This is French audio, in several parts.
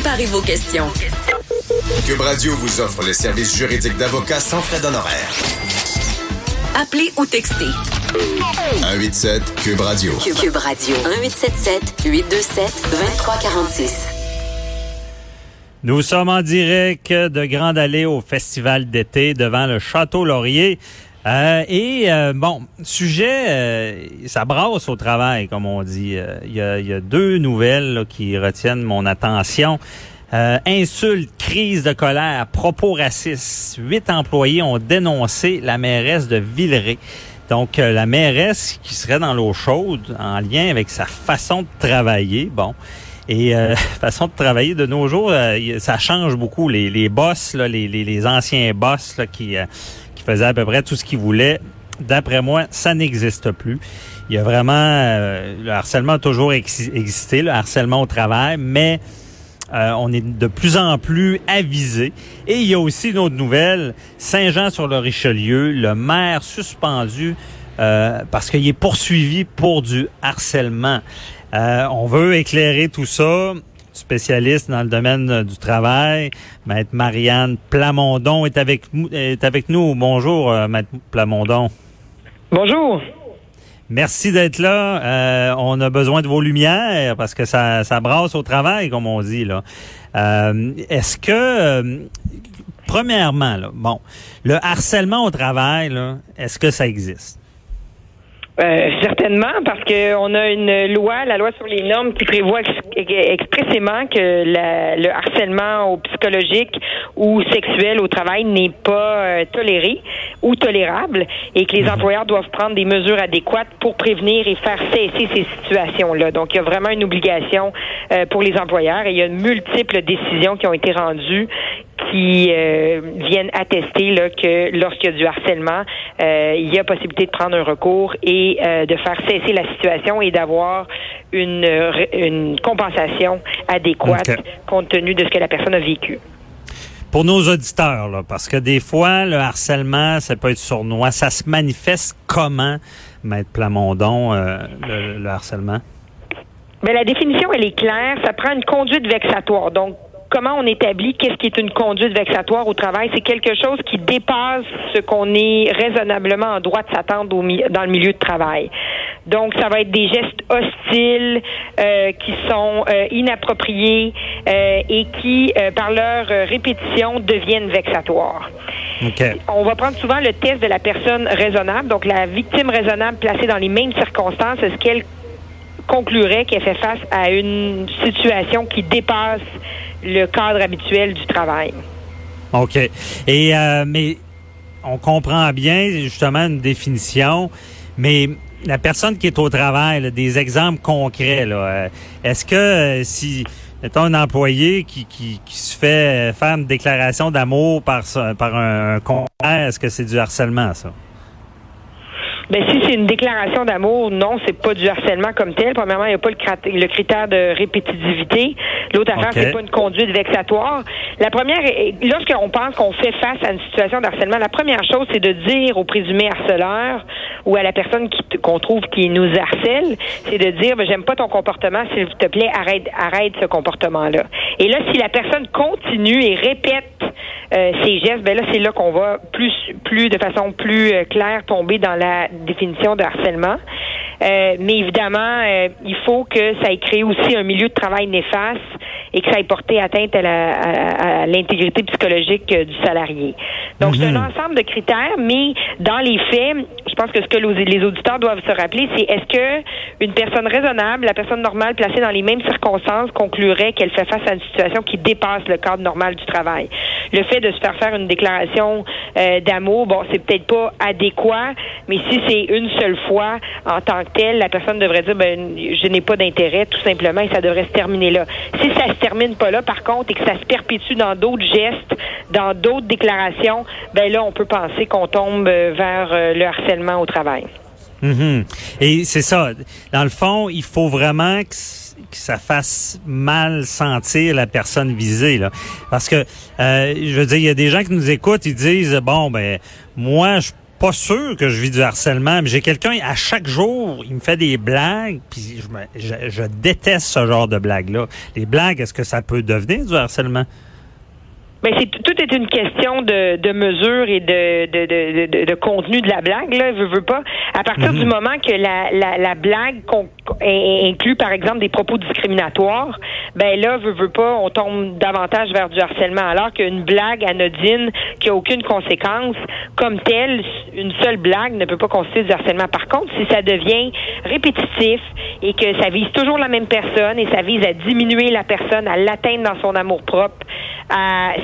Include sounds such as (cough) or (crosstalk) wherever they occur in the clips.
Préparez vos questions. Cube Radio vous offre les services juridiques d'avocats sans frais d'honoraires. Appelez ou textez. 187 Cube Radio. Cube, Cube Radio. 1877 827 2346. Nous sommes en direct de Grande Allée au Festival d'été devant le Château Laurier. Euh, et euh, bon, sujet, euh, ça brasse au travail, comme on dit. Il y, a, deux nouvelles qui retiennent mon attention. insulte, crise de colère, propos racistes. Huit employés ont dénoncé la mairesse de Villeray. Donc, la mairesse qui serait dans l'eau chaude en lien avec sa façon de travailler. Bon. Et (laughs) façon de travailler de nos jours, ça change beaucoup. Les, les boss, les, anciens boss qui qui faisait à peu près tout ce qu'il voulait. D'après moi, ça n'existe plus. Il y a vraiment euh, le harcèlement a toujours existé, le harcèlement au travail, mais euh, on est de plus en plus avisé. Et il y a aussi une autre nouvelle, Saint-Jean-sur-le-Richelieu, le maire suspendu euh, parce qu'il est poursuivi pour du harcèlement. on veut éclairer tout ça spécialiste dans le domaine du travail. Maître Marianne Plamondon est avec, est avec nous. Bonjour, euh, Maître Plamondon. Bonjour. Merci d'être là. Euh, on a besoin de vos lumières parce que ça, ça brasse au travail, comme on dit. là. Euh, est-ce que, premièrement, là, bon, le harcèlement au travail, est-ce que ça existe? Euh, certainement, parce qu'on a une loi, la loi sur les normes, qui prévoit expressément que le harcèlement au psychologique ou sexuel au travail n'est pas euh, toléré ou tolérable et que les mhm. employeurs doivent prendre des mesures adéquates pour prévenir et faire cesser ces situations-là. Donc, il y a vraiment une obligation euh, pour les employeurs et il y a multiples décisions qui ont été rendues qui euh, viennent attester là, que lorsqu'il y a du harcèlement, euh, il y a possibilité de prendre un recours et euh, de faire cesser la situation et d'avoir une, une compensation adéquate compte tenu de ce que la personne a vécu. Pour nos auditeurs, là, parce que des fois, le harcèlement, ça peut être sournois. Ça se manifeste comment, Maître Plamondon, le, le harcèlement? Mais ben, la définition, elle est claire. Ça prend une conduite vexatoire. Donc, comment on établit qu'est-ce qui est une conduite vexatoire au travail. C'est quelque chose qui dépasse ce qu'on est raisonnablement en droit de s'attendre dans le milieu de travail. Donc, ça va être des gestes hostiles euh, qui sont euh, inappropriés euh, et qui, par leur répétition, deviennent vexatoires. On va prendre souvent le test de la personne raisonnable. Donc, la victime raisonnable placée dans les mêmes circonstances, est-ce qu'elle conclurait qu'elle fait face à une situation qui dépasse le cadre habituel du travail. OK. Et euh, mais on comprend bien justement une définition, mais la personne qui est au travail, des exemples concrets, euh, est-ce que euh, si mettons un employé qui, qui, qui, se fait faire une déclaration d'amour par, par un, un est-ce que c'est du harcèlement, ça? Ben, si c'est une déclaration d'amour, non, c'est pas du harcèlement comme tel. Premièrement, il n'y a pas le, critère de répétitivité. L'autre affaire, c'est pas une conduite vexatoire. La première, lorsqu'on pense qu'on fait face à une situation de harcèlement, la première chose, c'est de dire au présumé harceleur ou à la personne qu'on trouve qui nous harcèle, c'est de dire, ben, j'aime pas ton comportement, s'il te plaît, arrête, arrête ce comportement-là. Et là, si la personne continue et répète euh, ces gestes, ben là, c'est là qu'on va plus, plus de façon plus euh, claire tomber dans la définition de harcèlement. Euh, mais évidemment, euh, il faut que ça ait créé aussi un milieu de travail néfaste et que ça ait porté atteinte à l'intégrité psychologique euh, du salarié. Donc, c'est un mhm. ensemble de critères, mais dans les faits, pense que ce que les auditeurs doivent se rappeler, c'est est-ce que une personne raisonnable, la personne normale placée dans les mêmes circonstances, conclurait qu'elle fait face à une situation qui dépasse le cadre normal du travail? Le fait de se faire faire une déclaration d'amour, bon, c'est peut-être pas adéquat, mais si c'est une seule fois en tant que la personne devrait dire ben je n'ai pas d'intérêt tout simplement et ça devrait se terminer là. Si ça se termine pas là par contre et que ça se perpétue dans d'autres gestes, dans d'autres déclarations, ben là on peut penser qu'on tombe euh, vers euh, le harcèlement au travail. Mm-hmm. Et c'est ça. Dans le fond, il faut vraiment que, ça fasse mal sentir la personne visée, là. Parce que, euh, je veux dire, il y a des gens qui nous écoutent, ils disent, bon, ben, moi, je pas sûr que je vis du harcèlement, mais j'ai quelqu'un à chaque jour, il me fait des blagues, puis je, je déteste ce genre de blagues-là. Les blagues, est-ce que ça peut devenir du harcèlement? Ben c'est tout est une question de, de mesure et de, de, de, de, contenu de la blague là, veut, veut pas. À partir du mhm. moment que la, la, la blague inclut par exemple des propos discriminatoires, ben là veut, veut pas, on tombe davantage vers du harcèlement. Alors qu'une blague anodine qui a aucune conséquence comme telle, une seule blague ne peut pas constituer du harcèlement. Par contre, si ça devient répétitif et que ça vise toujours la même personne et ça vise à diminuer la personne, à l'atteindre dans son amour propre,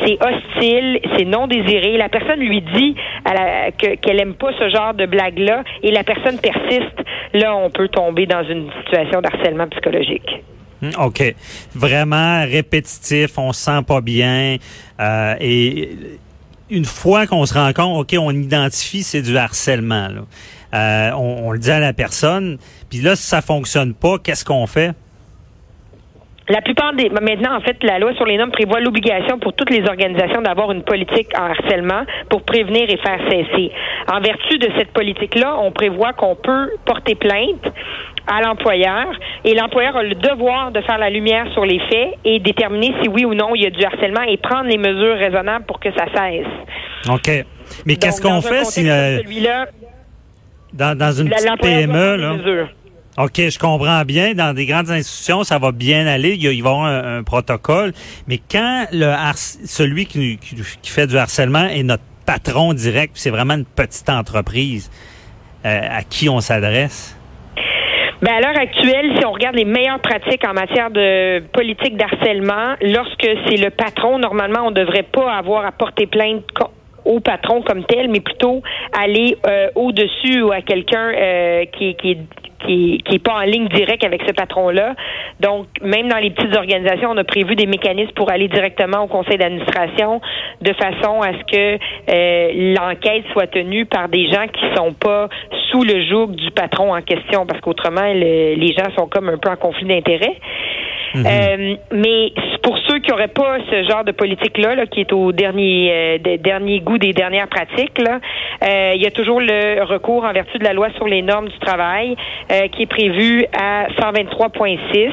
c'est hostile, c'est non désiré. La personne lui dit qu'elle aime pas ce genre de blague-là et la personne persiste. Là, on peut tomber dans une situation d'harcèlement psychologique. Hmm, OK. Vraiment répétitif, on se sent pas bien. Euh, et une fois qu'on se rend compte, OK, on identifie, c'est du harcèlement. Euh, on, le dit à la personne. Puis là, si ça fonctionne pas, qu'est-ce qu'on fait? La plupart des maintenant en fait la loi sur les normes prévoit l'obligation pour toutes les organisations d'avoir une politique en harcèlement pour prévenir et faire cesser. En vertu de cette politique-là, on prévoit qu'on peut porter plainte à l'employeur et l'employeur a le devoir de faire la lumière sur les faits et déterminer si oui ou non il y a du harcèlement et prendre les mesures raisonnables pour que ça cesse. OK. Mais qu'est-ce qu'on fait si euh, dans, dans une petite PME là? OK, je comprends bien. Dans des grandes institutions, ça va bien aller. Il, y va y avoir un, protocole. Mais quand celui qui, fait du harcèlement est notre patron direct, c'est vraiment une petite entreprise, euh, à qui on s'adresse? Ben à l'heure actuelle, si on regarde les meilleures pratiques en matière de politique d'harcèlement, lorsque c'est le patron, normalement, on ne devrait pas avoir à porter plainte au patron comme tel, mais plutôt aller euh, au-dessus ou à quelqu'un euh, qui, qui, est qui n'est pas en ligne directe avec ce patron-là. Donc, même dans les petites organisations, on a prévu des mécanismes pour aller directement au conseil d'administration de façon à ce que euh, l'enquête soit tenue par des gens qui sont pas sous le joug du patron en question, parce qu'autrement, les gens sont comme un peu en conflit d'intérêts. Mhm. Euh, mais pour ceux qui n'auraient pas ce genre de politique-là, qui est au dernier, euh, dernier goût des dernières pratiques, là, euh, il y a toujours le recours en vertu de la loi sur les normes du travail qui est prévu à 123.6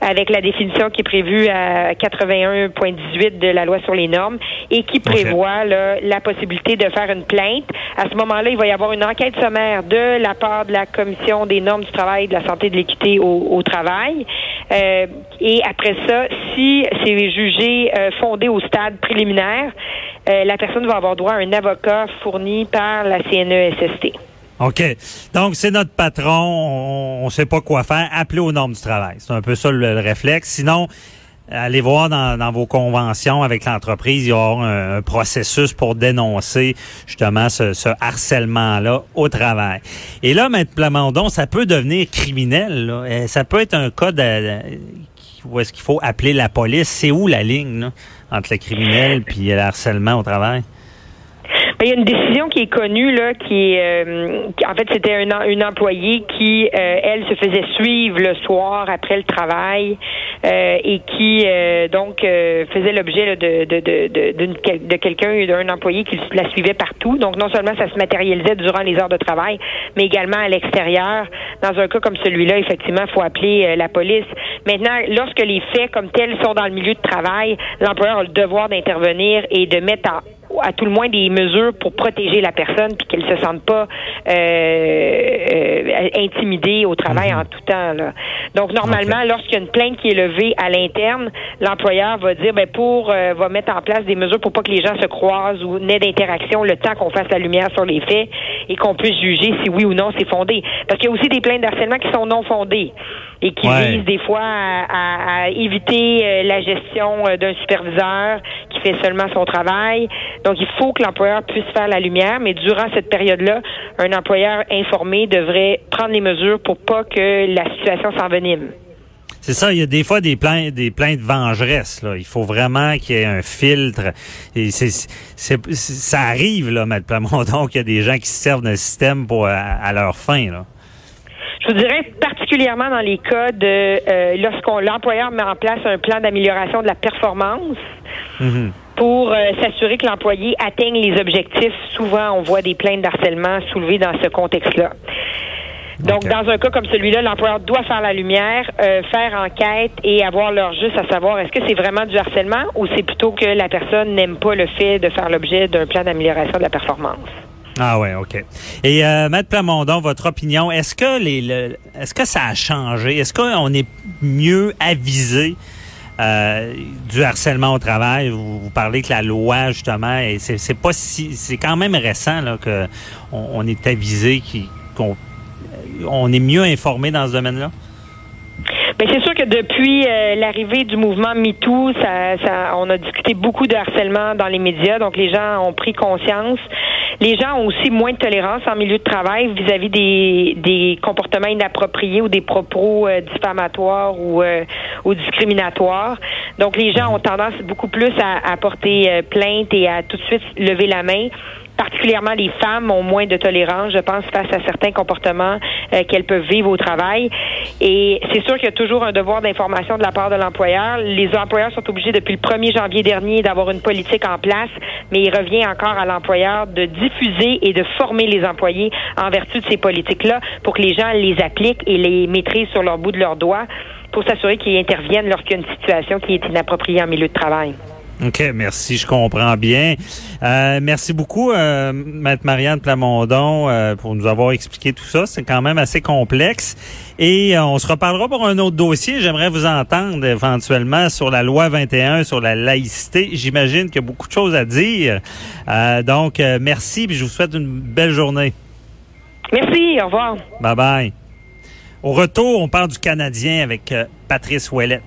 avec la définition qui est prévue à 81.18 de la loi sur les normes et qui prévoit la possibilité de faire une plainte. À ce moment-là, il va y avoir une enquête sommaire de la part de la Commission des normes du travail, de la santé et de l'équité au, au, travail. Euh, et après ça, si c'est jugé euh, fondé au stade préliminaire, euh, la personne va avoir droit à un avocat fourni par la CNESST. OK. Donc, c'est notre patron, on ne sait pas quoi faire, appelez aux normes du travail. C'est un peu ça le, réflexe. Sinon, allez voir dans, vos conventions avec l'entreprise, il y aura un, processus pour dénoncer justement ce, harcèlement-là au travail. Et là, M. Plamondon, ça peut devenir criminel. Là. Ça peut être un cas de, où est-ce qu'il faut appeler la police? C'est où la ligne entre le criminel et le harcèlement au travail? Ben, il y a une décision qui est connue là, qui euh, en fait, c'était une, une employée qui, euh, elle, se faisait suivre le soir après le travail euh, et qui donc faisait l'objet de de, de, de, de quelqu'un, d'un employé qui la suivait partout. Donc non seulement ça se matérialisait durant les heures de travail, mais également à l'extérieur. Dans un cas comme celui-là, effectivement, il faut appeler la police. Maintenant, lorsque les faits comme tels sont dans le milieu de travail, l'employeur a le devoir d'intervenir et de mettre en à tout le moins des mesures pour protéger la personne puis qu'elle se sente pas euh, euh, intimidée au travail mhm. en tout temps. Là. Donc normalement, lorsqu'il y a une plainte qui est levée à l'interne, l'employeur va dire ben pour euh, va mettre en place des mesures pour pas que les gens se croisent ou n'aient d'interaction le temps qu'on fasse la lumière sur les faits et qu'on puisse juger si oui ou non c'est fondé. Parce qu'il y a aussi des plaintes d'harcèlement qui sont non fondées et qui visent des fois à, à éviter la gestion d'un superviseur fait seulement son travail. Donc, il faut que l'employeur puisse faire la lumière, mais durant cette période-là, un employeur informé devrait prendre les mesures pour pas que la situation s'envenime. C'est ça, il y a des fois des plaintes, des plaintes vengeresses. Là. Il faut vraiment qu'il y ait un filtre. Et c'est, ça arrive, là, M. Plamondon, qu'il y a des gens qui se servent d'un système pour à, leur fin. Là. Je vous dirais particulièrement dans les cas de euh, lorsqu'on l'employeur met en place un plan d'amélioration de la performance. Mm-hmm pour s'assurer que l'employé atteigne les objectifs. Souvent, on voit des plaintes d'harcèlement soulevées dans ce contexte-là. Donc, dans un cas comme celui-là, l'employeur doit faire la lumière, euh, faire enquête et avoir leur juste à savoir est-ce que c'est vraiment du harcèlement ou c'est plutôt que la personne n'aime pas le fait de faire l'objet d'un plan d'amélioration de la performance? Ah ouais, ok. Et euh, Maître Plamondon, votre opinion, est-ce que les, est-ce que ça a changé? Est-ce qu'on est mieux avisé euh, du harcèlement au travail vous, parlez que la loi justement, c'est, quand même récent là que on, est avisé qu'on on est mieux informé dans ce domaine-là? Bien, c'est sûr que depuis euh, l'arrivée du mouvement MeToo, on a discuté beaucoup de harcèlement dans les médias, donc les gens ont pris conscience. Les gens ont aussi moins de tolérance en milieu de travail vis-à-vis des, des comportements inappropriés ou des propos euh, diffamatoires ou, euh, ou discriminatoires. Donc les gens ont tendance beaucoup plus à, à porter plainte et à tout de suite lever la main particulièrement les femmes ont moins de tolérance, je pense, face à certains comportements euh, qu'elles peuvent vivre au travail. Et c'est sûr qu'il y a toujours un devoir d'information de la part de l'employeur. Les employeurs sont obligés depuis le 1er janvier dernier d'avoir une politique en place, mais il revient encore à l'employeur de diffuser et de former les employés en vertu de ces politiques-là pour que les gens les appliquent et les maîtrisent sur leur bout de leurs doigts pour s'assurer qu'ils interviennent lorsqu'il y a une situation qui est inappropriée en milieu de travail. OK, merci, je comprends bien. Euh, merci beaucoup, euh, Maître Marianne Plamondon, euh, pour nous avoir expliqué tout ça. C'est quand même assez complexe. Et euh, on se reparlera pour un autre dossier. J'aimerais vous entendre éventuellement sur la loi 21, sur la laïcité. J'imagine qu'il y a beaucoup de choses à dire. donc, merci, puis je vous souhaite une belle journée. Merci, au revoir. Bye bye. Au retour, on parle du Canadien avec Patrice Ouellette.